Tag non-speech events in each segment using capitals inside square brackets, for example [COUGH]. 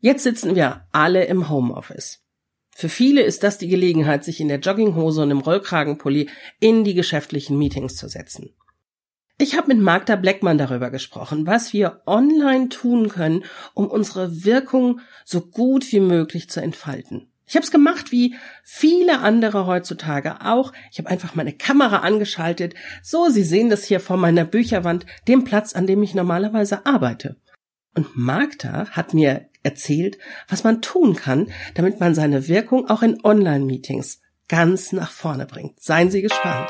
Jetzt sitzen wir alle im Homeoffice. Für viele ist das die Gelegenheit, sich in der Jogginghose und im Rollkragenpulli in die geschäftlichen Meetings zu setzen. Ich habe mit Magda Bleckmann darüber gesprochen, was wir online tun können, um unsere Wirkung so gut wie möglich zu entfalten. Ich habe es gemacht wie viele andere heutzutage auch. Ich habe einfach meine Kamera angeschaltet. So, Sie sehen das hier vor meiner Bücherwand, dem Platz, an dem ich normalerweise arbeite. Und Magda hat mir erzählt, was man tun kann, damit man seine Wirkung auch in Online-Meetings ganz nach vorne bringt. Seien Sie gespannt.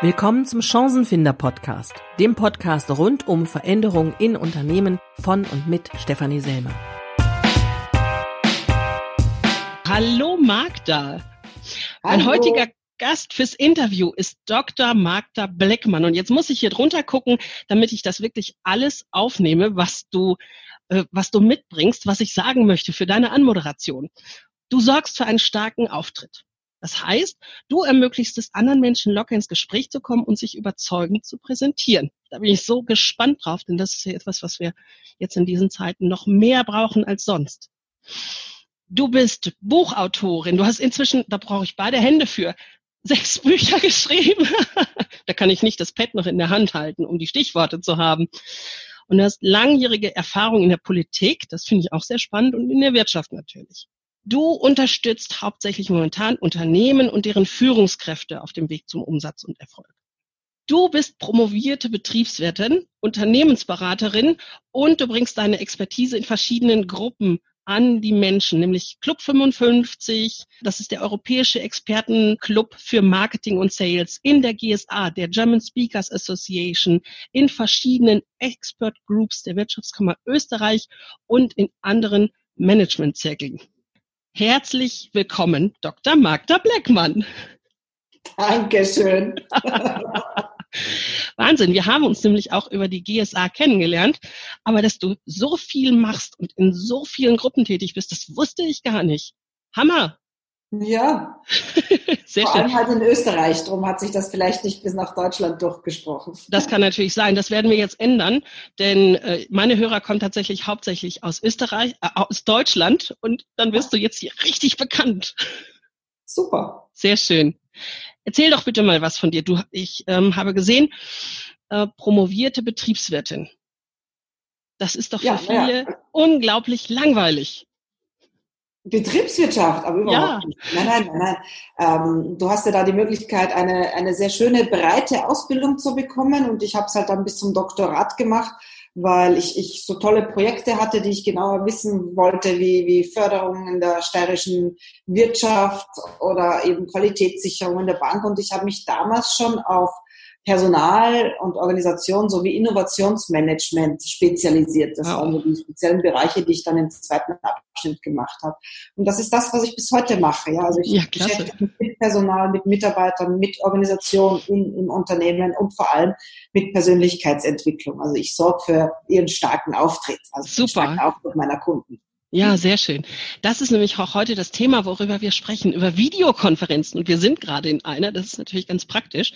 Willkommen zum Chancenfinder Podcast, dem Podcast rund um Veränderungen in Unternehmen von und mit Stefanie Selmer. Hallo Magda. Hallo. Mein heutiger Gast fürs Interview ist Dr. Magda Bleckmann. Und jetzt muss ich hier drunter gucken, damit ich das wirklich alles aufnehme, was du, äh, was du mitbringst, was ich sagen möchte für deine Anmoderation. Du sorgst für einen starken Auftritt. Das heißt, du ermöglichst es anderen Menschen locker ins Gespräch zu kommen und sich überzeugend zu präsentieren. Da bin ich so gespannt drauf, denn das ist ja etwas, was wir jetzt in diesen Zeiten noch mehr brauchen als sonst. Du bist Buchautorin. Du hast inzwischen, da brauche ich beide Hände für, sechs Bücher geschrieben. [LAUGHS] da kann ich nicht das Pad noch in der Hand halten, um die Stichworte zu haben. Und du hast langjährige Erfahrung in der Politik, das finde ich auch sehr spannend, und in der Wirtschaft natürlich. Du unterstützt hauptsächlich momentan Unternehmen und deren Führungskräfte auf dem Weg zum Umsatz und Erfolg. Du bist promovierte Betriebswirtin, Unternehmensberaterin und du bringst deine Expertise in verschiedenen Gruppen an die Menschen, nämlich Club 55, das ist der europäische Expertenclub für Marketing und Sales in der GSA, der German Speakers Association, in verschiedenen Expert Groups der Wirtschaftskammer Österreich und in anderen Managementzirkeln. Herzlich willkommen, Dr. Magda Bleckmann. Dankeschön. [LAUGHS] Wahnsinn, wir haben uns nämlich auch über die GSA kennengelernt, aber dass du so viel machst und in so vielen Gruppen tätig bist, das wusste ich gar nicht. Hammer. Ja, [LAUGHS] Sehr vor allem halt in Österreich, darum hat sich das vielleicht nicht bis nach Deutschland durchgesprochen. Das kann natürlich sein, das werden wir jetzt ändern, denn äh, meine Hörer kommen tatsächlich hauptsächlich aus Österreich, äh, aus Deutschland und dann wirst du jetzt hier richtig bekannt. Super. Sehr schön. Erzähl doch bitte mal was von dir. Du, ich ähm, habe gesehen, äh, promovierte Betriebswirtin. Das ist doch für ja, viele ja. unglaublich langweilig. Betriebswirtschaft, aber überhaupt ja. nicht. Nein, nein, nein, nein. Ähm, du hast ja da die Möglichkeit, eine, eine sehr schöne, breite Ausbildung zu bekommen und ich habe es halt dann bis zum Doktorat gemacht, weil ich, ich so tolle Projekte hatte, die ich genauer wissen wollte, wie, wie Förderung in der steirischen Wirtschaft oder eben Qualitätssicherung in der Bank. Und ich habe mich damals schon auf Personal und Organisation sowie Innovationsmanagement spezialisiert. Das waren so die speziellen Bereiche, die ich dann im zweiten Abschnitt gemacht habe. Und das ist das, was ich bis heute mache. Ja, also ich ja, beschäftige mich mit Personal, mit Mitarbeitern, mit Organisation in, im Unternehmen und vor allem mit Persönlichkeitsentwicklung. Also ich sorge für ihren starken Auftritt, also Super. starken Auftritt meiner Kunden. Ja, sehr schön. Das ist nämlich auch heute das Thema, worüber wir sprechen, über Videokonferenzen. Und wir sind gerade in einer, das ist natürlich ganz praktisch.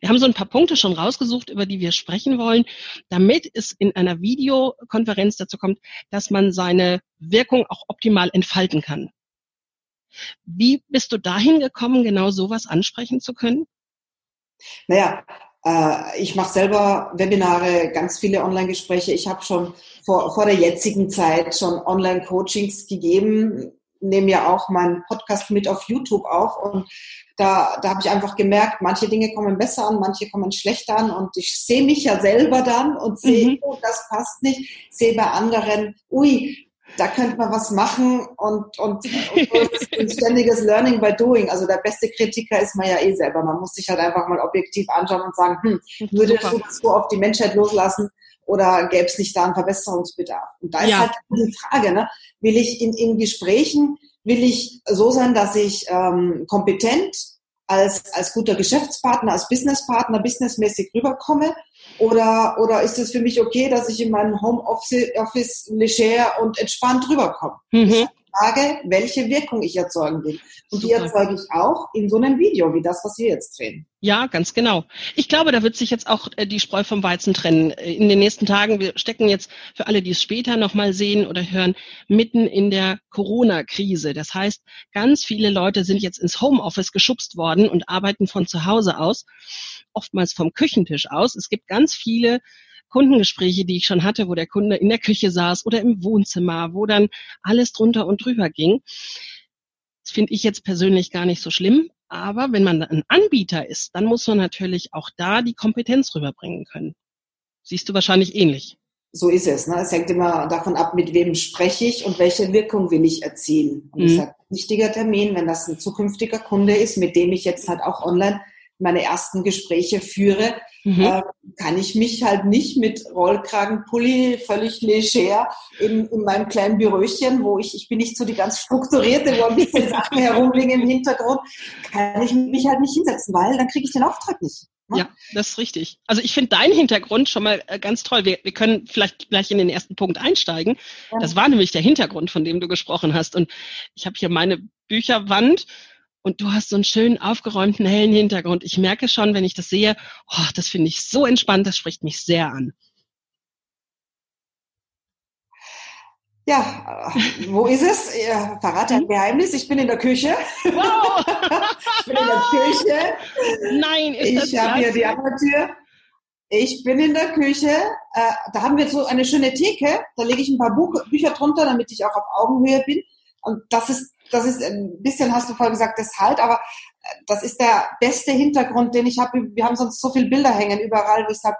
Wir haben so ein paar Punkte schon rausgesucht, über die wir sprechen wollen, damit es in einer Videokonferenz dazu kommt, dass man seine Wirkung auch optimal entfalten kann. Wie bist du dahin gekommen, genau sowas ansprechen zu können? Naja, äh, ich mache selber Webinare, ganz viele Online-Gespräche. Ich habe schon vor, vor der jetzigen Zeit schon Online-Coachings gegeben, nehme ja auch meinen Podcast mit auf YouTube auf. Und da, da habe ich einfach gemerkt, manche Dinge kommen besser an, manche kommen schlechter an. Und ich sehe mich ja selber dann und sehe, mhm. oh, das passt nicht, sehe bei anderen, ui, da könnte man was machen. Und, und, und ein ständiges Learning by Doing. Also der beste Kritiker ist man ja eh selber. Man muss sich halt einfach mal objektiv anschauen und sagen, hm, [LAUGHS] würde das so auf die Menschheit loslassen oder gäbe es nicht da einen Verbesserungsbedarf? Und da ist ja. halt die Frage, ne? will ich in, in Gesprächen, will ich so sein, dass ich ähm, kompetent als, als guter Geschäftspartner, als Businesspartner, businessmäßig rüberkomme oder, oder ist es für mich okay, dass ich in meinem Homeoffice leger und entspannt rüberkomme? Mhm. Frage, welche Wirkung ich erzeugen will. Und Super. die erzeuge ich auch in so einem Video wie das, was wir jetzt drehen. Ja, ganz genau. Ich glaube, da wird sich jetzt auch äh, die Spreu vom Weizen trennen. Äh, in den nächsten Tagen, wir stecken jetzt für alle, die es später nochmal sehen oder hören, mitten in der Corona-Krise. Das heißt, ganz viele Leute sind jetzt ins Homeoffice geschubst worden und arbeiten von zu Hause aus, oftmals vom Küchentisch aus. Es gibt ganz viele Kundengespräche, die ich schon hatte, wo der Kunde in der Küche saß oder im Wohnzimmer, wo dann alles drunter und drüber ging. Das finde ich jetzt persönlich gar nicht so schlimm. Aber wenn man ein Anbieter ist, dann muss man natürlich auch da die Kompetenz rüberbringen können. Siehst du wahrscheinlich ähnlich. So ist es. Ne? Es hängt immer davon ab, mit wem spreche ich und welche Wirkung will ich erzielen. Und mhm. das ist ein wichtiger Termin, wenn das ein zukünftiger Kunde ist, mit dem ich jetzt halt auch online meine ersten Gespräche führe, mhm. äh, kann ich mich halt nicht mit Rollkragenpulli völlig leger in, in meinem kleinen Büröchen, wo ich, ich bin nicht so die ganz strukturierte, wo ein bisschen [LAUGHS] Sachen herumliegen im Hintergrund, kann ich mich halt nicht hinsetzen, weil dann kriege ich den Auftrag nicht. Ne? Ja, das ist richtig. Also ich finde deinen Hintergrund schon mal äh, ganz toll. Wir, wir können vielleicht gleich in den ersten Punkt einsteigen. Ja. Das war nämlich der Hintergrund, von dem du gesprochen hast. Und ich habe hier meine Bücherwand und du hast so einen schönen aufgeräumten hellen Hintergrund. Ich merke schon, wenn ich das sehe, oh, das finde ich so entspannt, das spricht mich sehr an. Ja, wo ist es? Ihr verrate ein? Geheimnis. Ich bin in der Küche. Wow. [LAUGHS] ich bin in der Küche. Nein, ist Ich habe hier die andere Tür. Ich bin in der Küche. Äh, da haben wir so eine schöne Theke. Da lege ich ein paar Buch Bücher drunter, damit ich auch auf Augenhöhe bin. Und das ist das ist ein bisschen, hast du vorher gesagt, das halt, aber äh, das ist der beste Hintergrund, den ich habe. Wir haben sonst so viele Bilder hängen überall, wo ich sage,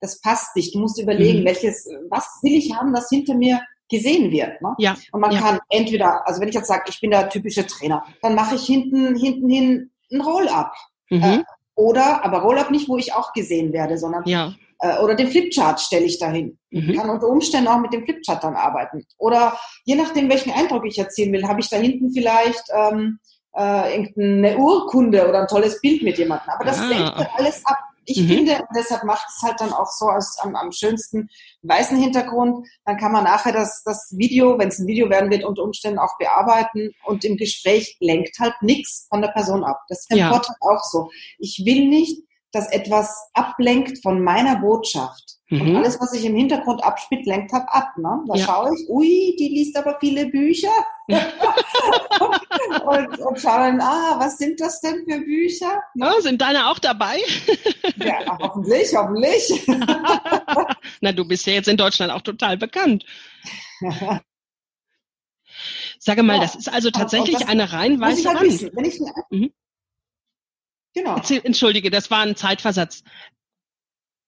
das passt nicht. Du musst überlegen, mhm. welches, was will ich haben, das hinter mir gesehen wird. Ne? Ja. Und man ja. kann entweder, also wenn ich jetzt sage, ich bin der typische Trainer, dann mache ich hinten, hinten hin ein Roll-up. Mhm. Äh, oder, aber Roll-up nicht, wo ich auch gesehen werde, sondern ja. Äh, oder den Flipchart stelle ich dahin. Mhm. Kann unter Umständen auch mit dem Flipchart dann arbeiten. Oder je nachdem, welchen Eindruck ich erzielen will, habe ich da hinten vielleicht ähm, äh, irgendeine Urkunde oder ein tolles Bild mit jemandem. Aber das ah. lenkt alles ab. Ich mhm. finde, und deshalb macht es halt dann auch so als, am, am schönsten weißen Hintergrund. Dann kann man nachher das, das Video, wenn es ein Video werden wird, unter Umständen auch bearbeiten und im Gespräch lenkt halt nichts von der Person ab. Das ist im ja. Vortrag auch so. Ich will nicht, dass etwas ablenkt von meiner Botschaft. Mhm. Und alles, was sich im Hintergrund abspielt, lenkt halt ab. Ne? Da ja. schaue ich, ui, die liest aber viele Bücher. [LAUGHS] und, und schaue dann, ah, was sind das denn für Bücher? Ne? sind deine auch dabei? [LAUGHS] ja, hoffentlich, hoffentlich. [LAUGHS] Na, du bist ja jetzt in Deutschland auch total bekannt. Sage mal, ja. das ist also tatsächlich eine rein weiße halt Wand. Wenn ich, mhm. Genau. Entschuldige, das war ein Zeitversatz.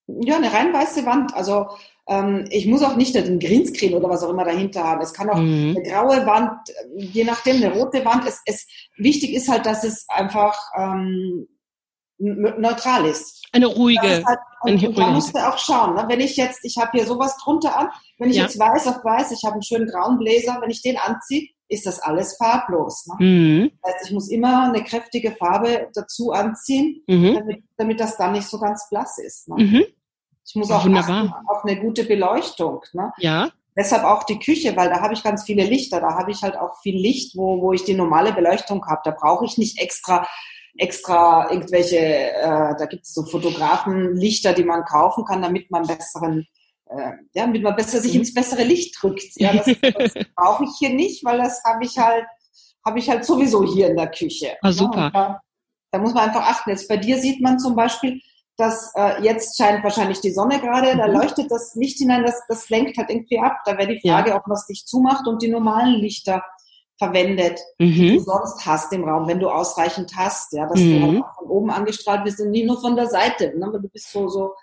Ja, eine rein weiße Wand. Also ähm, ich muss auch nicht den Greenscreen oder was auch immer dahinter haben. Es kann auch mhm. eine graue Wand, je nachdem eine rote Wand. Es, es, wichtig ist halt, dass es einfach ähm, neutral ist. Eine ruhige. Halt, und, und da musst du auch schauen. Ne? Wenn ich jetzt, ich habe hier sowas drunter an, wenn ich ja. jetzt weiß auf weiß, ich habe einen schönen grauen Bläser, wenn ich den anziehe, ist das alles farblos. Ne? Mhm. Das heißt, ich muss immer eine kräftige Farbe dazu anziehen, mhm. damit, damit das dann nicht so ganz blass ist. Ne? Mhm. Ich muss auch achten auf eine gute Beleuchtung. Ne? Ja. Deshalb auch die Küche, weil da habe ich ganz viele Lichter. Da habe ich halt auch viel Licht, wo, wo ich die normale Beleuchtung habe. Da brauche ich nicht extra extra irgendwelche, äh, da gibt es so Fotografenlichter, die man kaufen kann, damit man besseren äh, ja, damit man besser sich mhm. ins bessere Licht drückt. Ja, das, [LAUGHS] das brauche ich hier nicht, weil das habe ich halt, habe ich halt sowieso hier in der Küche. Ah, super. Da, da, muss man einfach achten. Jetzt bei dir sieht man zum Beispiel, dass äh, jetzt scheint wahrscheinlich die Sonne gerade, mhm. da leuchtet das Licht hinein, das, das lenkt halt irgendwie ab. Da wäre die Frage, ja. ob man es dich zumacht und die normalen Lichter verwendet, mhm. die du sonst hast im Raum, wenn du ausreichend hast, ja, dass mhm. du halt auch von oben angestrahlt bist und nie nur von der Seite. Ne? Du bist so, so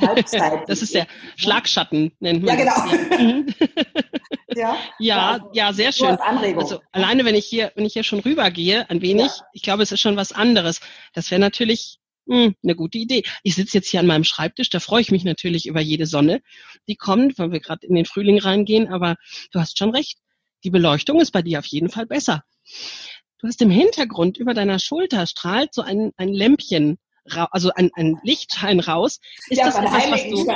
Halbzeit. das ist der Schlagschatten, nennt man Ja, genau. [LAUGHS] ja, ja, ja, sehr schön. Also alleine, wenn ich hier, wenn ich hier schon rübergehe, ein wenig, ja. ich glaube, es ist schon was anderes. Das wäre natürlich mh, hm, eine gute Idee. Ich sitze jetzt hier an meinem Schreibtisch, da freue ich mich natürlich über jede Sonne, die kommt, weil wir gerade in den Frühling reingehen, aber du hast schon recht. Die Beleuchtung ist bei dir auf jeden Fall besser. Du hast im Hintergrund über deiner Schulter strahlt so ein, ein Lämpchen also ein, ein Lichtschein raus. Ist ja, das was du... [LAUGHS]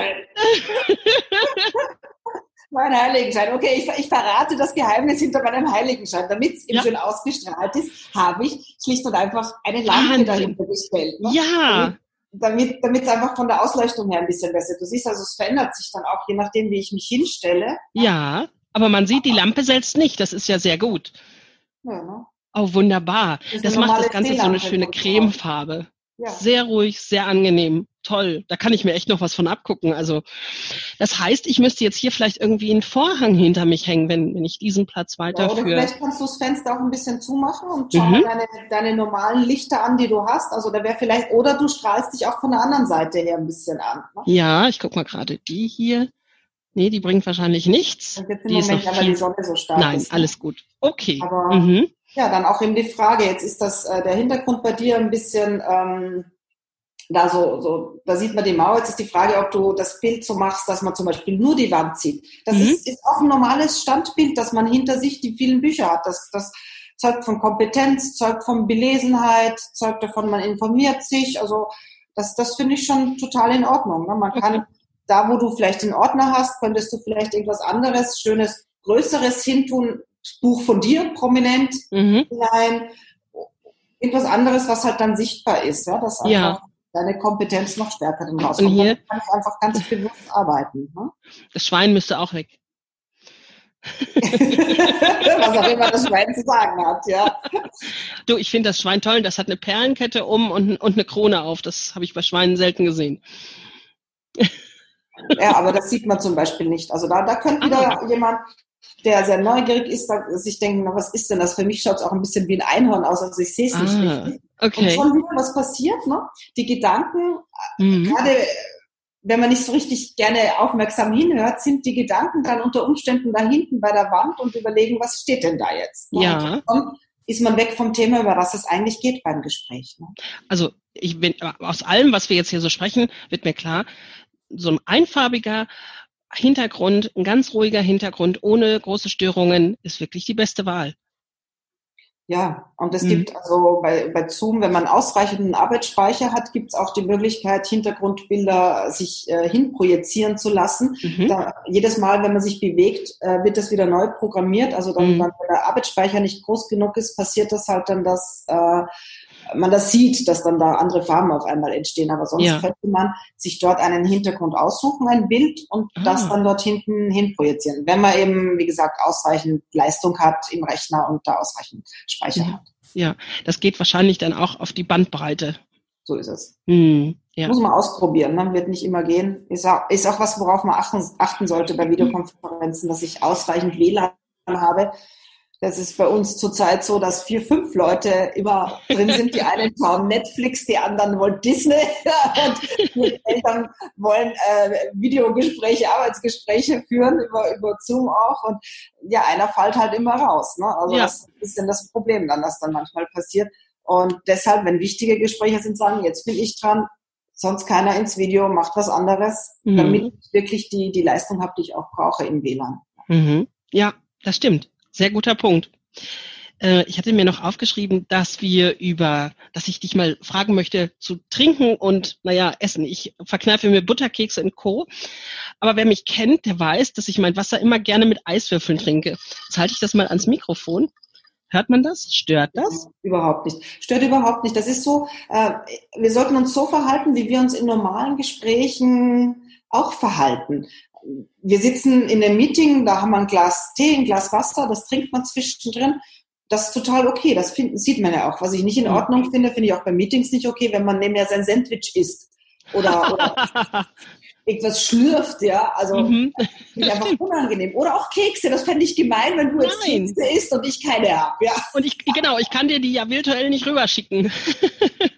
Mein Heiligenschein. Okay, ich, ich, verrate das Geheimnis hinter meinem Heiligenschein. Damit es eben Ja. schön ausgestrahlt ist, habe ich schlicht und einfach eine Lampe Wahnsinn. dahinter gestellt. Ne? Ja, Damit damit es einfach von der Ausleuchtung her ein bisschen besser. Du siehst also, es verändert sich dann auch, je nachdem, wie ich mich hinstelle. ja. Aber man sieht die Lampe selbst nicht. Das ist ja sehr gut. Ja, ne? Oh, wunderbar. Das ist Das macht das Ganze so eine schöne. Cremefarbe. Ja. Sehr ruhig, sehr angenehm. Toll. Da kann ich mir echt noch was von abgucken. Also, das heißt, ich müsste jetzt hier vielleicht irgendwie einen Vorhang hinter mich hängen, wenn, wenn ich diesen Platz Ja, weiter oder für. vielleicht kannst du das Fenster auch ein bisschen zumachen und schau Mhm. mal deine, deine normalen Lichter an, die du hast. Also da wäre vielleicht, oder du strahlst dich auch von der anderen Seite her ein bisschen an. Ne? Ja, ich guck mal gerade die hier. Nee, die bringt wahrscheinlich nichts. Die ist noch aber die viel. Sonne so stark Nein, ist. ne? alles gut. Okay. Aber- Mhm. Ja, dann auch eben die Frage, jetzt ist das äh, der Hintergrund bei dir ein bisschen ähm, da so, so, da sieht man die Mauer. Jetzt ist die Frage, ob du das Bild so machst, dass man zum Beispiel nur die Wand sieht. Das Mhm. ist, ist auch ein normales Standbild, dass man hinter sich die vielen Bücher hat. Das, das zeugt von Kompetenz, zeugt von Belesenheit, zeugt davon, man informiert sich. Also das, das finde ich schon total in Ordnung. Ne? Man kann Okay. da, wo du vielleicht den Ordner hast, könntest du vielleicht irgendwas anderes, schönes, größeres hintun. Buch von dir, prominent, Mhm. hinein, irgendwas anderes, was halt dann sichtbar ist, ja, dass einfach Ja. deine Kompetenz noch stärker dann rauskommt. Und hier- kann ich einfach ganz bewusst arbeiten. Ne? Das Schwein müsste auch weg. [LAUGHS] was auch immer das Schwein zu sagen hat, ja. Du, ich finde das Schwein toll. Das hat eine Perlenkette um und, und eine Krone auf. Das habe ich bei Schweinen selten gesehen. Ja, aber das sieht man zum Beispiel nicht. Also da, da könnte wieder Ah. jemand, der sehr neugierig ist, da, sich denken, na, was ist denn das? Für mich schaut es auch ein bisschen wie ein Einhorn aus, also ich sehe es nicht Ah, richtig. Und okay. schon wieder was passiert, ne? Die Gedanken, Mhm. gerade wenn man nicht so richtig gerne aufmerksam hinhört, sind die Gedanken dann unter Umständen da hinten bei der Wand und überlegen, was steht denn da jetzt? ne? Ja. Und ist man weg vom Thema, über das es eigentlich geht beim Gespräch. Ne? Also ich bin aus allem, was wir jetzt hier so sprechen, wird mir klar, so ein einfarbiger Hintergrund, ein ganz ruhiger Hintergrund ohne große Störungen ist wirklich die beste Wahl. Ja, und es Mhm. gibt also bei, bei Zoom, wenn man ausreichenden Arbeitsspeicher hat, gibt es auch die Möglichkeit, Hintergrundbilder sich äh, hinprojizieren zu lassen. Mhm. Da, jedes Mal, wenn man sich bewegt, äh, wird das wieder neu programmiert. Also dann, Mhm. wenn der Arbeitsspeicher nicht groß genug ist, passiert das halt dann, dass äh, man das sieht, dass dann da andere Farben auf einmal entstehen. Aber sonst Ja. könnte man sich dort einen Hintergrund aussuchen, ein Bild und Ah. das dann dort hinten hin projizieren. Wenn man eben, wie gesagt, ausreichend Leistung hat im Rechner und da ausreichend Speicher Ja. hat. Ja, das geht wahrscheinlich dann auch auf die Bandbreite. So ist es. Hm, ja. Muss man ausprobieren, ne? wird nicht immer gehen. Ist auch, ist auch was, worauf man achten, achten sollte bei Videokonferenzen, dass ich ausreichend WLAN habe. Das ist bei uns zurzeit so, dass vier, fünf Leute immer drin sind. Die einen schauen Netflix, die anderen wollen Disney [LAUGHS] und die Eltern wollen äh, Videogespräche, Arbeitsgespräche führen über, über Zoom auch. Und ja, einer fällt halt immer raus. Ne? Also Ja. das ist ein bisschen das Problem dann, das dann manchmal passiert. Und deshalb, wenn wichtige Gespräche sind, sagen, jetzt bin ich dran, sonst keiner ins Video, macht was anderes, Mhm. damit ich wirklich die, die Leistung habe, die ich auch brauche im WLAN. Mhm. Ja, das stimmt. Sehr guter Punkt. Äh, Ich hatte mir noch aufgeschrieben, dass wir über, dass ich dich mal fragen möchte zu trinken und, naja, essen. Ich verkneife mir Butterkekse und Co. Aber wer mich kennt, der weiß, dass ich mein Wasser immer gerne mit Eiswürfeln trinke. Jetzt halte ich das mal ans Mikrofon. Hört man das? Stört das? Überhaupt nicht. Stört überhaupt nicht. Das ist so, äh, wir sollten uns so verhalten, wie wir uns in normalen Gesprächen auch verhalten. Wir sitzen in einem Meeting, da haben wir ein Glas Tee, ein Glas Wasser, das trinkt man zwischendrin. Das ist total okay, das find, sieht man ja auch. Was ich nicht in. Ordnung finde, finde ich auch bei Meetings nicht okay, wenn man nebenher sein Sandwich isst. Oder, oder [LAUGHS] irgendwas schlürft, ja. Also mhm. finde ich einfach unangenehm. Oder auch Kekse, das fände ich gemein, wenn du jetzt Nein. Kekse isst und ich keine habe, ja. Und ich, genau, ich kann dir die ja virtuell nicht rüberschicken. [LAUGHS]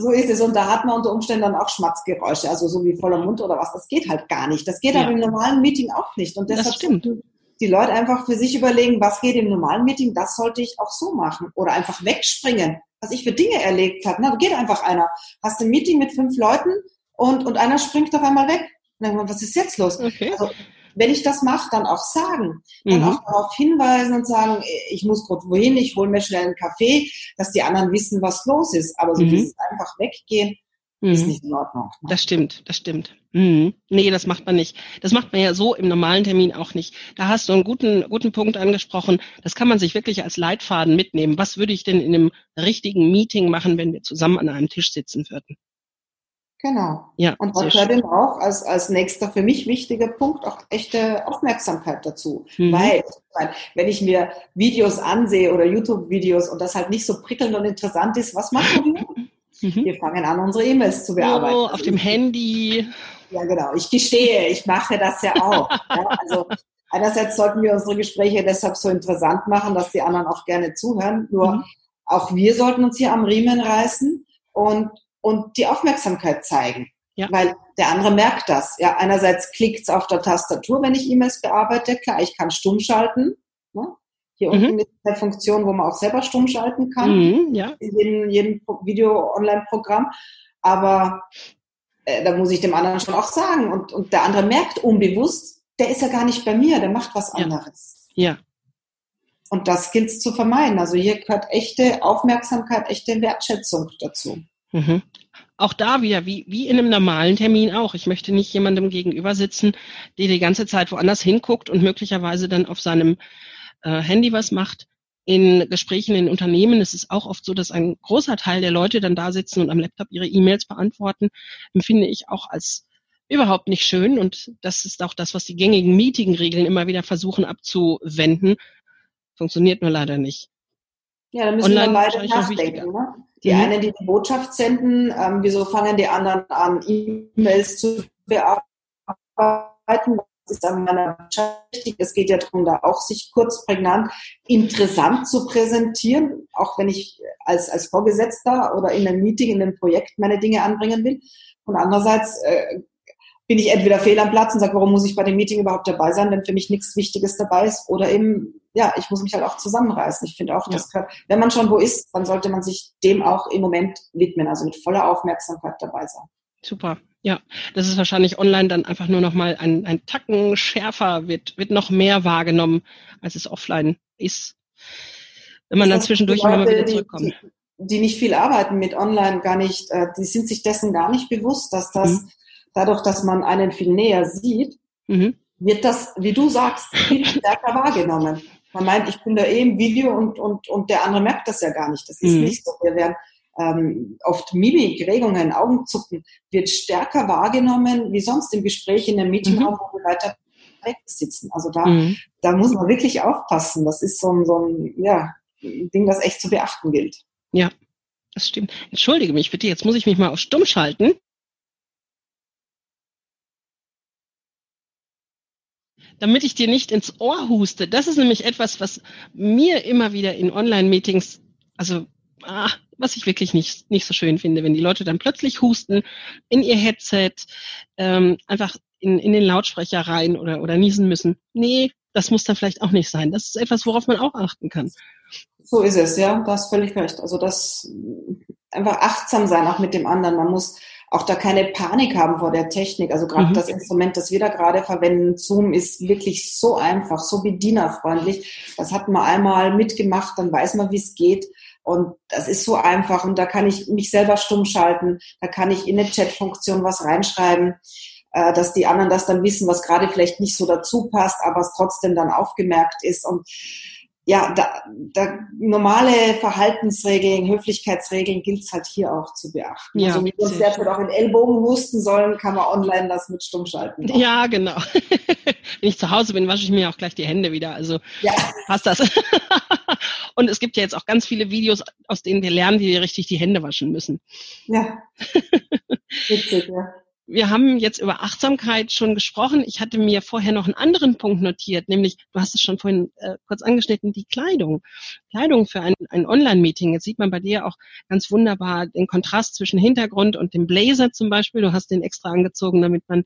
So ist es. Und da hat man unter Umständen dann auch Schmatzgeräusche, also so wie voller Mund oder was. Das geht halt gar nicht. Das geht Ja. aber im normalen Meeting auch nicht. Und Das deshalb stimmt. sollten die Leute einfach für sich überlegen, was geht im normalen Meeting, das sollte ich auch so machen. Oder einfach wegspringen. Was ich für Dinge erlebt habe. Na, da geht einfach einer. Hast ein Meeting mit fünf Leuten und, und einer springt auf einmal weg. Und dann was ist jetzt los? Okay. Also, wenn ich das mache, dann auch sagen. Dann Mhm. auch darauf hinweisen und sagen, ich muss kurz wohin, ich hole mir schnell einen Kaffee, dass die anderen wissen, was los ist. Aber so Mhm. dieses einfach weggehen, mhm. ist nicht in Ordnung. Ne? Das stimmt, das stimmt. Mhm. Nee, das macht man nicht. Das macht man ja so im normalen Termin auch nicht. Da hast du einen guten, guten Punkt angesprochen. Das kann man sich wirklich als Leitfaden mitnehmen. Was würde ich denn in einem richtigen Meeting machen, wenn wir zusammen an einem Tisch sitzen würden? Genau. Ja, und da gehört eben auch als, als nächster für mich wichtiger Punkt auch echte Aufmerksamkeit dazu. Mhm. Weil, wenn ich mir Videos ansehe oder YouTube-Videos und das halt nicht so prickelnd und interessant ist, was machen wir? [LAUGHS] Mhm. Wir fangen an, unsere E-Mails zu bearbeiten. Oh, auf dem Handy. Ja, genau. Ich gestehe, ich mache das ja auch. [LAUGHS] ja, also einerseits sollten wir unsere Gespräche deshalb so interessant machen, dass die anderen auch gerne zuhören. Nur mhm. auch wir sollten uns hier am Riemen reißen und, und die Aufmerksamkeit zeigen. Ja. Weil der andere merkt das. Ja, einerseits klickt es auf der Tastatur, wenn ich E-Mails bearbeite. Klar, ich kann stumm schalten. Ne? Hier mhm. unten ist eine Funktion, wo man auch selber stumm schalten kann. Mhm, ja. In jedem, jedem Video-Online-Programm. Aber äh, da muss ich dem anderen schon auch sagen. Und, und der andere merkt unbewusst, der ist ja gar nicht bei mir, der macht was anderes. Ja. ja. Und das gilt es zu vermeiden. Also hier gehört echte Aufmerksamkeit, echte Wertschätzung dazu. Mhm. Auch da wieder, wie, wie in einem normalen Termin auch. Ich möchte nicht jemandem gegenüber sitzen, der die ganze Zeit woanders hinguckt und möglicherweise dann auf seinem äh, Handy was macht. In Gesprächen in Unternehmen ist es auch oft so, dass ein großer Teil der Leute dann da sitzen und am Laptop ihre E-Mails beantworten. Empfinde ich auch als überhaupt nicht schön. Und das ist auch das, was die gängigen Meeting-Regeln immer wieder versuchen abzuwenden. Funktioniert nur leider nicht. Ja, da müssen Online wir beide nachdenken. Ne? Die mhm. einen, die die Botschaft senden, ähm, wieso fangen die anderen an, E-Mails zu bearbeiten? ist an meiner wichtig. Es geht ja darum, da auch sich kurz prägnant interessant zu präsentieren, auch wenn ich als, als Vorgesetzter oder in einem Meeting, in einem Projekt meine Dinge anbringen will. Und andererseits äh, bin ich entweder fehl am Platz und sage, warum muss ich bei dem Meeting überhaupt dabei sein, wenn für mich nichts Wichtiges dabei ist? Oder eben, ja, ich muss mich halt auch zusammenreißen. Ich finde auch, ja. das gehört, wenn man schon wo ist, dann sollte man sich dem auch im Moment widmen, also mit voller Aufmerksamkeit dabei sein. Super. Ja, das ist wahrscheinlich online dann einfach nur noch mal ein, ein Tacken schärfer, wird, wird noch mehr wahrgenommen, als es offline ist. Wenn man dann zwischendurch Leute, immer wieder zurückkommt. Die, die, nicht viel arbeiten mit online, gar nicht, äh, die sind sich dessen gar nicht bewusst, dass das mhm. Dadurch, dass man einen viel näher sieht, mhm. wird das, wie du sagst, viel stärker wahrgenommen. Man meint, ich bin da eh im Video und, und, und der andere merkt das ja gar nicht. Das ist mhm. nicht so. Wir werden ähm, oft Mimik, Regungen, Augenzucken wird stärker wahrgenommen wie sonst im Gespräch in einem Meetingraum, mhm. wo wir weiter weg sitzen. Also da, mhm. da muss man wirklich aufpassen. Das ist so ein, so ein ja, Ding, das echt zu beachten gilt. Ja, das stimmt. Entschuldige mich bitte, jetzt muss ich mich mal auf Stumm schalten. Damit ich dir nicht ins Ohr huste. Das ist nämlich etwas, was mir immer wieder in Online-Meetings, also ah, was ich wirklich nicht, nicht so schön finde, wenn die Leute dann plötzlich husten in ihr Headset, ähm, einfach in, in den Lautsprecher rein oder, oder niesen müssen. Nee, das muss dann vielleicht auch nicht sein. Das ist etwas, worauf man auch achten kann. So ist es, ja, du hast völlig recht. Also das einfach achtsam sein, auch mit dem anderen. Man muss auch da keine Panik haben vor der Technik. Also gerade mhm. das Instrument, das wir da gerade verwenden, Zoom, ist wirklich so einfach, so bedienerfreundlich. Das hat man einmal mitgemacht, dann weiß man, wie es geht. Und das ist so einfach und da kann ich mich selber stumm schalten, da kann ich in eine Chat-Funktion was reinschreiben, äh, dass die anderen das dann wissen, was gerade vielleicht nicht so dazu passt, aber es trotzdem dann aufgemerkt ist. Und ja, da, da normale Verhaltensregeln, Höflichkeitsregeln gilt es halt hier auch zu beachten. Ja, also wie wir uns derzeit auch in Ellbogen husten sollen, kann man online das mit stumm schalten. Ja, genau. [LAUGHS] Wenn ich zu Hause bin, wasche ich mir auch gleich die Hände wieder. Also ja. passt das. [LAUGHS] Und es gibt ja jetzt auch ganz viele Videos, aus denen wir lernen, wie wir richtig die Hände waschen müssen. Ja. [LAUGHS] Witzig, ja wir haben jetzt über Achtsamkeit schon gesprochen. Ich hatte mir vorher noch einen anderen Punkt notiert, nämlich, du hast es schon vorhin äh, kurz angeschnitten, die Kleidung. Kleidung für ein, ein Online-Meeting. Jetzt sieht man bei dir auch ganz wunderbar den Kontrast zwischen Hintergrund und dem Blazer zum Beispiel. Du hast den extra angezogen, damit man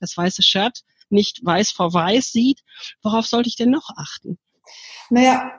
das weiße Shirt nicht weiß vor weiß sieht. Worauf sollte ich denn noch achten? Naja,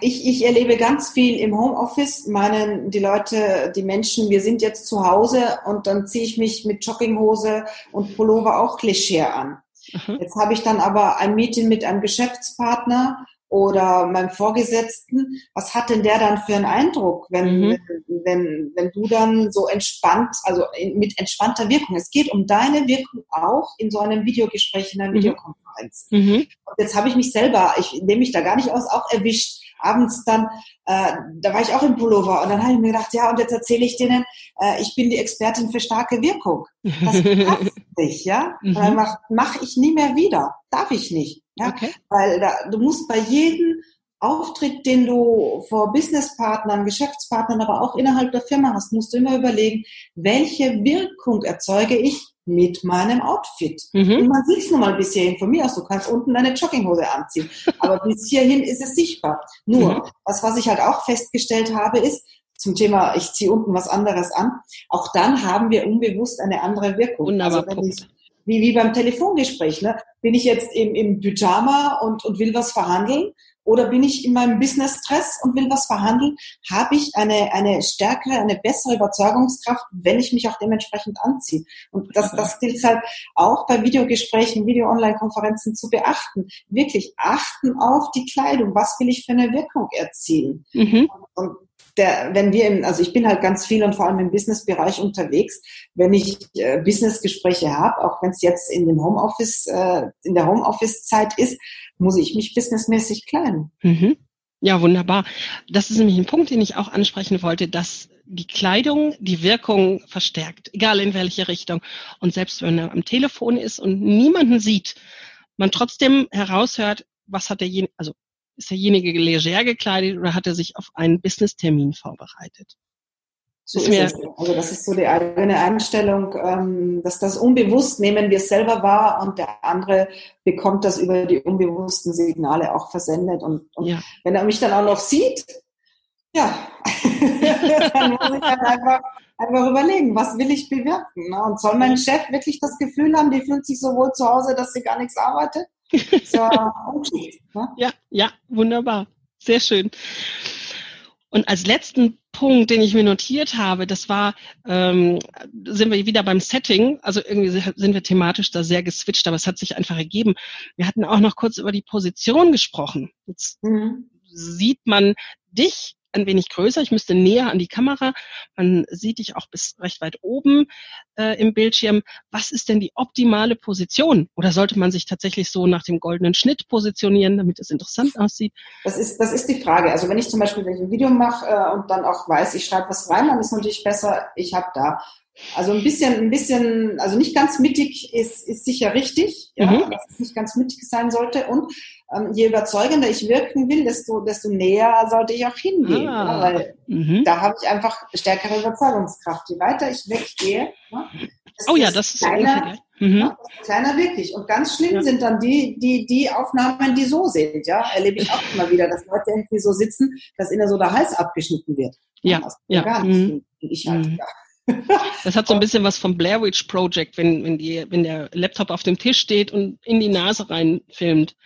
ich, ich erlebe ganz viel im Homeoffice. Meinen die Leute, die Menschen, wir sind jetzt zu Hause und dann ziehe ich mich mit Jogginghose und Pullover auch Klischee an. Mhm. Jetzt habe ich dann aber ein Meeting mit einem Geschäftspartner oder meinem Vorgesetzten, was hat denn der dann für einen Eindruck, wenn, mhm. wenn, wenn, wenn du dann so entspannt, also mit entspannter Wirkung, es geht um deine Wirkung auch in so einem Videogespräch, in einer mhm. Videokonferenz. Mhm. Und jetzt habe ich mich selber, ich nehme mich da gar nicht aus, auch erwischt. Abends dann, äh, da war ich auch im Pullover und dann habe ich mir gedacht, ja, und jetzt erzähle ich denen, äh, ich bin die Expertin für starke Wirkung. Das [LAUGHS] passt nicht, ja? Und dann mache mach ich nie mehr wieder. Darf ich nicht. Ja? Okay. Weil da, du musst bei jedem Auftritt, den du vor Businesspartnern, Geschäftspartnern, aber auch innerhalb der Firma hast, musst du immer überlegen, welche Wirkung erzeuge ich mit meinem Outfit. Mhm. Und man sieht es nun mal bis hierhin von mir aus. Du kannst unten deine Jogginghose anziehen. Aber bis hierhin ist es sichtbar. Nur, mhm. was, was ich halt auch festgestellt habe, ist, zum Thema, ich ziehe unten was anderes an, auch dann haben wir unbewusst eine andere Wirkung. Wunderbar. Also wenn ich, wie, wie beim Telefongespräch. Ne? Bin ich jetzt im, im Pyjama und, und will was verhandeln? Oder bin ich in meinem Business-Stress und will was verhandeln? Habe ich eine, eine stärkere, eine bessere Überzeugungskraft, wenn ich mich auch dementsprechend anziehe? Und das, das gilt halt auch bei Videogesprächen, Video-Online-Konferenzen zu beachten. Wirklich achten auf die Kleidung. Was will ich für eine Wirkung erzielen? Mhm. Und der, wenn wir im, also ich bin halt ganz viel und vor allem im Businessbereich unterwegs, wenn ich äh, Businessgespräche habe, auch wenn es jetzt in dem Homeoffice, äh, in der Homeoffice-Zeit ist, muss ich mich businessmäßig kleiden. Mhm. Ja, wunderbar. Das ist nämlich ein Punkt, den ich auch ansprechen wollte, dass die Kleidung die Wirkung verstärkt, egal in welche Richtung. Und selbst wenn er am Telefon ist und niemanden sieht, man trotzdem heraushört, was hat derjenige, also ist derjenige leger gekleidet oder hat er sich auf einen Business-Termin vorbereitet? So ist, ist. Also das ist so die eigene Einstellung, ähm, dass das unbewusst nehmen wir selber wahr und der andere bekommt das über die unbewussten Signale auch versendet. Und, und ja. wenn er mich dann auch noch sieht, ja, [LAUGHS] dann muss ich halt einfach, einfach überlegen, was will ich bewirken. Ne? Und soll mein Chef wirklich das Gefühl haben, die fühlt sich so wohl zu Hause, dass sie gar nichts arbeitet? Ja, [LAUGHS] ne? ja, ja, wunderbar. Sehr schön. Und als letzten Punkt, den ich mir notiert habe, das war, ähm, sind wir wieder beim Setting. Also irgendwie sind wir thematisch da sehr geswitcht, aber es hat sich einfach ergeben. Wir hatten auch noch kurz über die Position gesprochen. Jetzt mhm. sieht man dich ein wenig größer. Ich müsste näher an die Kamera. Man sieht dich auch bis recht weit oben äh, im Bildschirm. Was ist denn die optimale Position? Oder sollte man sich tatsächlich so nach dem goldenen Schnitt positionieren, damit es interessant aussieht? Das ist, das ist die Frage. Also wenn ich zum Beispiel wenn ich ein Video mache äh, und dann auch weiß, ich schreibe was rein, dann ist natürlich besser, ich habe da also ein bisschen, ein bisschen, also nicht ganz mittig ist, ist sicher richtig, ja, mhm. dass es nicht ganz mittig sein sollte. Und ähm, je überzeugender ich wirken will, desto, desto näher sollte ich auch hingehen. Ah. Ja, weil mhm. da habe ich einfach stärkere Überzeugungskraft. Je weiter ich weggehe, ne, oh ja, das ist kleiner, mhm. ja, kleiner wirklich. Und ganz schlimm ja. sind dann die, die, die Aufnahmen, die so sind. Ja, erlebe ich auch [LAUGHS] immer wieder, dass Leute irgendwie so sitzen, dass ihnen so der Hals abgeschnitten wird. Ja, ja. Gar nicht, mhm. ich halt, mhm. ja. Das hat so ein bisschen was vom Blair Witch Project, wenn, wenn, die, wenn der Laptop auf dem Tisch steht und in die Nase rein filmt.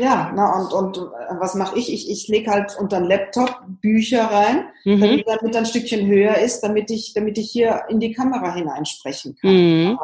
Ja, na und, und äh, was mache ich? Ich, ich lege halt unter den Laptop Bücher rein, mhm. damit, damit ein Stückchen höher ist, damit ich, damit ich hier in die Kamera hineinsprechen kann. Mhm.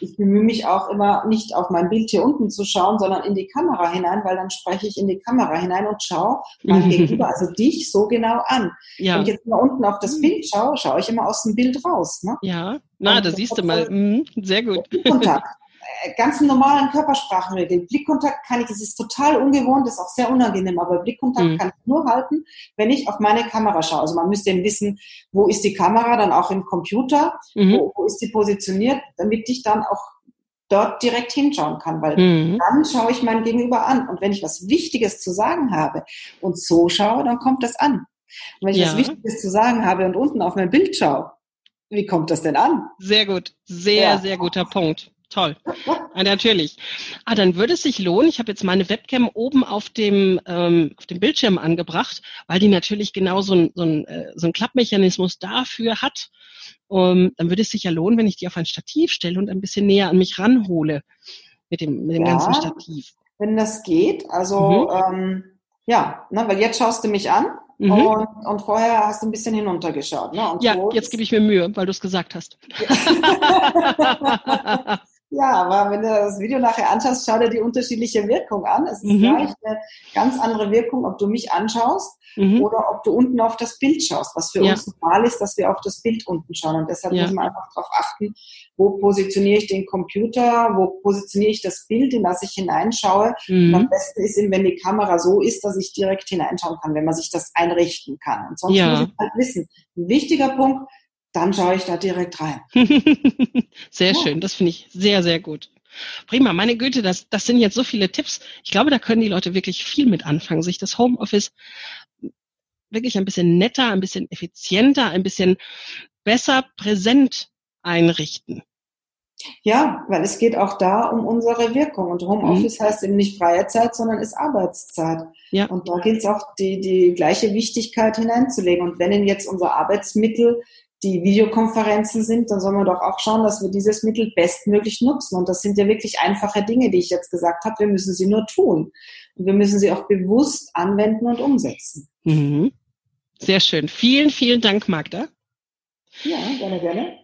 Ich bemühe mich auch immer nicht auf mein Bild hier unten zu schauen, sondern in die Kamera hinein, weil dann spreche ich in die Kamera hinein und schaue mein mhm. Gegenüber, also dich, so genau an. Ja. Wenn ich jetzt mal unten auf das mhm. Bild schaue, schaue ich immer aus dem Bild raus. Ne? Ja, na, da siehst du mal. Mhm. Sehr gut. Kontakt. [LAUGHS] Äh, ganz normalen Körpersprachenregeln. Blickkontakt kann ich, das ist total ungewohnt, das ist auch sehr unangenehm, aber Blickkontakt mhm. kann ich nur halten, wenn ich auf meine Kamera schaue. Also man müsste eben wissen, wo ist die Kamera, dann auch im Computer, mhm. wo, wo ist sie positioniert, damit ich dann auch dort direkt hinschauen kann, weil mhm. dann schaue ich mein Gegenüber an. Und wenn ich was Wichtiges zu sagen habe und so schaue, dann kommt das an. Und wenn ich ja. was Wichtiges zu sagen habe und unten auf mein Bild schaue, wie kommt das denn an? Sehr gut. Sehr, ja. sehr guter Punkt. Toll. Ah, natürlich. Ah, dann würde es sich lohnen. Ich habe jetzt meine Webcam oben auf dem, ähm, auf dem Bildschirm angebracht, weil die natürlich genau so ein, so ein, äh, so ein Klappmechanismus dafür hat. Um, dann würde es sich ja lohnen, wenn ich die auf ein Stativ stelle und ein bisschen näher an mich ranhole mit dem, mit dem ja, ganzen Stativ. Wenn das geht. Also mhm. ähm, ja, ne, weil jetzt schaust du mich an Mhm. Und, und, vorher hast du ein bisschen hinuntergeschaut. Ne? Ja, so jetzt gebe ich mir Mühe, weil du es gesagt hast. Ja, [LAUGHS] [LAUGHS] aber wenn du das Video nachher anschaust, schau dir die unterschiedliche Wirkung an. Es ist mhm. gleich eine ganz andere Wirkung, ob du mich anschaust mhm. oder ob du unten auf das Bild schaust, was für ja. uns normal ist, dass wir auf das Bild unten schauen. Und deshalb ja. müssen wir einfach darauf achten, wo positioniere ich den Computer, wo positioniere ich das Bild, in das ich hineinschaue. Mhm. Am besten ist eben, wenn die Kamera so ist, dass ich direkt hineinschauen kann, wenn man sich das einrichten kann. Und sonst ja. muss ich halt wissen. Ein wichtiger Punkt, dann schaue ich da direkt rein. [LAUGHS] sehr ja. schön, das finde ich sehr, sehr gut. Prima, meine Güte, das, das sind jetzt so viele Tipps. Ich glaube, da können die Leute wirklich viel mit anfangen, sich das Homeoffice wirklich ein bisschen netter, ein bisschen effizienter, ein bisschen besser präsent einrichten. Ja, weil es geht auch da um unsere Wirkung. Und Homeoffice mhm. heißt eben nicht freie Zeit, sondern ist Arbeitszeit. Ja. Und da gilt es auch, die, die gleiche Wichtigkeit hineinzulegen. Und wenn Ihnen jetzt unser Arbeitsmittel die Videokonferenzen sind, dann sollen wir doch auch schauen, dass wir dieses Mittel bestmöglich nutzen. Und das sind ja wirklich einfache Dinge, die ich jetzt gesagt habe. Wir müssen sie nur tun. Und wir müssen sie auch bewusst anwenden und umsetzen. Mhm. Sehr schön. Vielen, vielen Dank, Magda. Ja, gerne, gerne.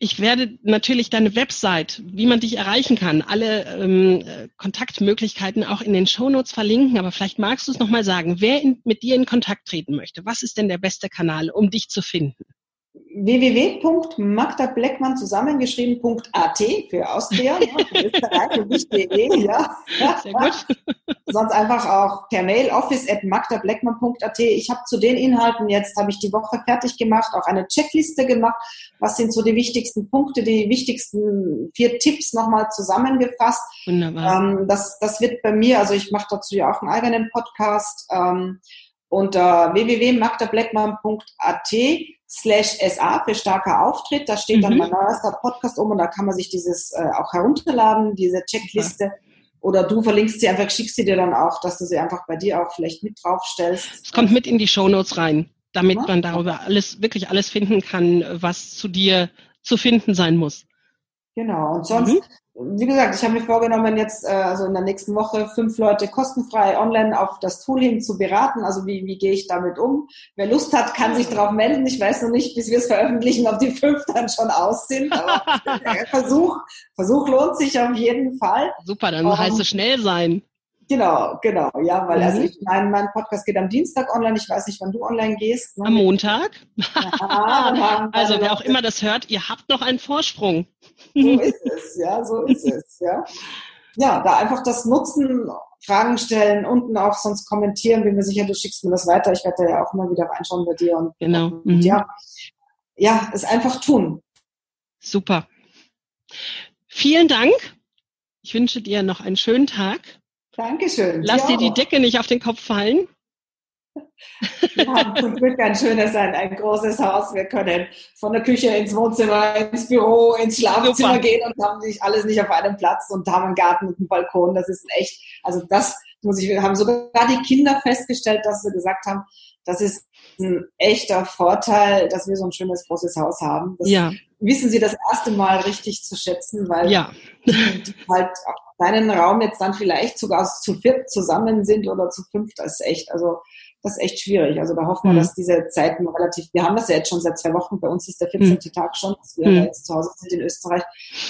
Ich werde natürlich deine Website, wie man dich erreichen kann, alle ähm, Kontaktmöglichkeiten auch in den Shownotes verlinken. Aber vielleicht magst du es nochmal sagen, wer in, mit dir in Kontakt treten möchte. Was ist denn der beste Kanal, um dich zu finden? www.magdableckmann zusammengeschrieben.at für Austria, für [LAUGHS] Österreich und nicht de, ja. Sehr gut. [LAUGHS] Sonst einfach auch per Mail office at magdableckmann.at. Ich habe zu den Inhalten jetzt, habe ich die Woche fertig gemacht, auch eine Checkliste gemacht. Was sind so die wichtigsten Punkte, die wichtigsten vier Tipps nochmal zusammengefasst. Wunderbar. Ähm, das, das wird bei mir, also ich mache dazu ja auch einen eigenen Podcast ähm, unter www.magdableckmann.at slash SA für starker Auftritt. Da steht mhm. dann mein neuester Podcast um und da kann man sich dieses äh, auch herunterladen, diese Checkliste. Ja. Oder du verlinkst sie einfach, schickst sie dir dann auch, dass du sie einfach bei dir auch vielleicht mit draufstellst. Es kommt mit in die Shownotes rein, damit ja. man darüber alles, wirklich alles finden kann, was zu dir zu finden sein muss. Genau. Und sonst, mhm wie gesagt, ich habe mir vorgenommen, jetzt äh, also in der nächsten Woche fünf Leute kostenfrei online auf das Tool hin zu beraten. Also wie, wie gehe ich damit um? Wer Lust hat, kann sich darauf melden. Ich weiß noch nicht, bis wir es veröffentlichen, ob die fünf dann schon aus sind. Aber [LAUGHS] Versuch, Versuch lohnt sich auf jeden Fall. Super, dann um, heißt es schnell sein. Genau, genau, ja, weil also mhm. also ich mein, mein Podcast geht am Dienstag online. Ich weiß nicht, wann du online gehst. Ne? Am Montag. Ja, also wer auch immer das hört, ihr habt noch einen Vorsprung. So ist es, ja, so ist es, ja. Ja, da einfach das nutzen, Fragen stellen, unten auch sonst kommentieren. Bin mir sicher, du schickst mir das weiter. Ich werde da ja auch immer wieder reinschauen bei dir und, genau. und mhm. ja, ja, es einfach tun. Super. Vielen Dank. Ich wünsche dir noch einen schönen Tag. Dankeschön. Lass dir die Decke nicht auf den Kopf fallen. Wir haben [LAUGHS] zum Glück ein schönes, ein, ein großes Haus. Wir können von der Küche ins Wohnzimmer, ins Büro, ins Schlafzimmer Super. gehen und haben nicht alles nicht auf einem Platz und haben einen Garten und einen Balkon. Das ist echt, also das muss ich, wir haben sogar die Kinder festgestellt, dass sie gesagt haben, das ist ein echter Vorteil, dass wir so ein schönes großes Haus haben. Das ja. wissen sie das erste Mal richtig zu schätzen, weil ja. halt auch kleinen Raum jetzt dann vielleicht sogar zu viert zusammen sind oder zu fünft, das ist echt, also das ist echt schwierig. Also da hoffen wir, mhm. dass diese Zeiten relativ, wir haben das ja jetzt schon seit zwei Wochen, bei uns ist der 14. Mhm. Tag schon, dass wir mhm. jetzt zu Hause sind in Österreich,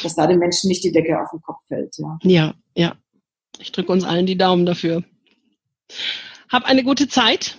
dass da den Menschen nicht die Decke auf den Kopf fällt. Ja, ja. ja. Ich drücke uns allen die Daumen dafür. Hab eine gute Zeit.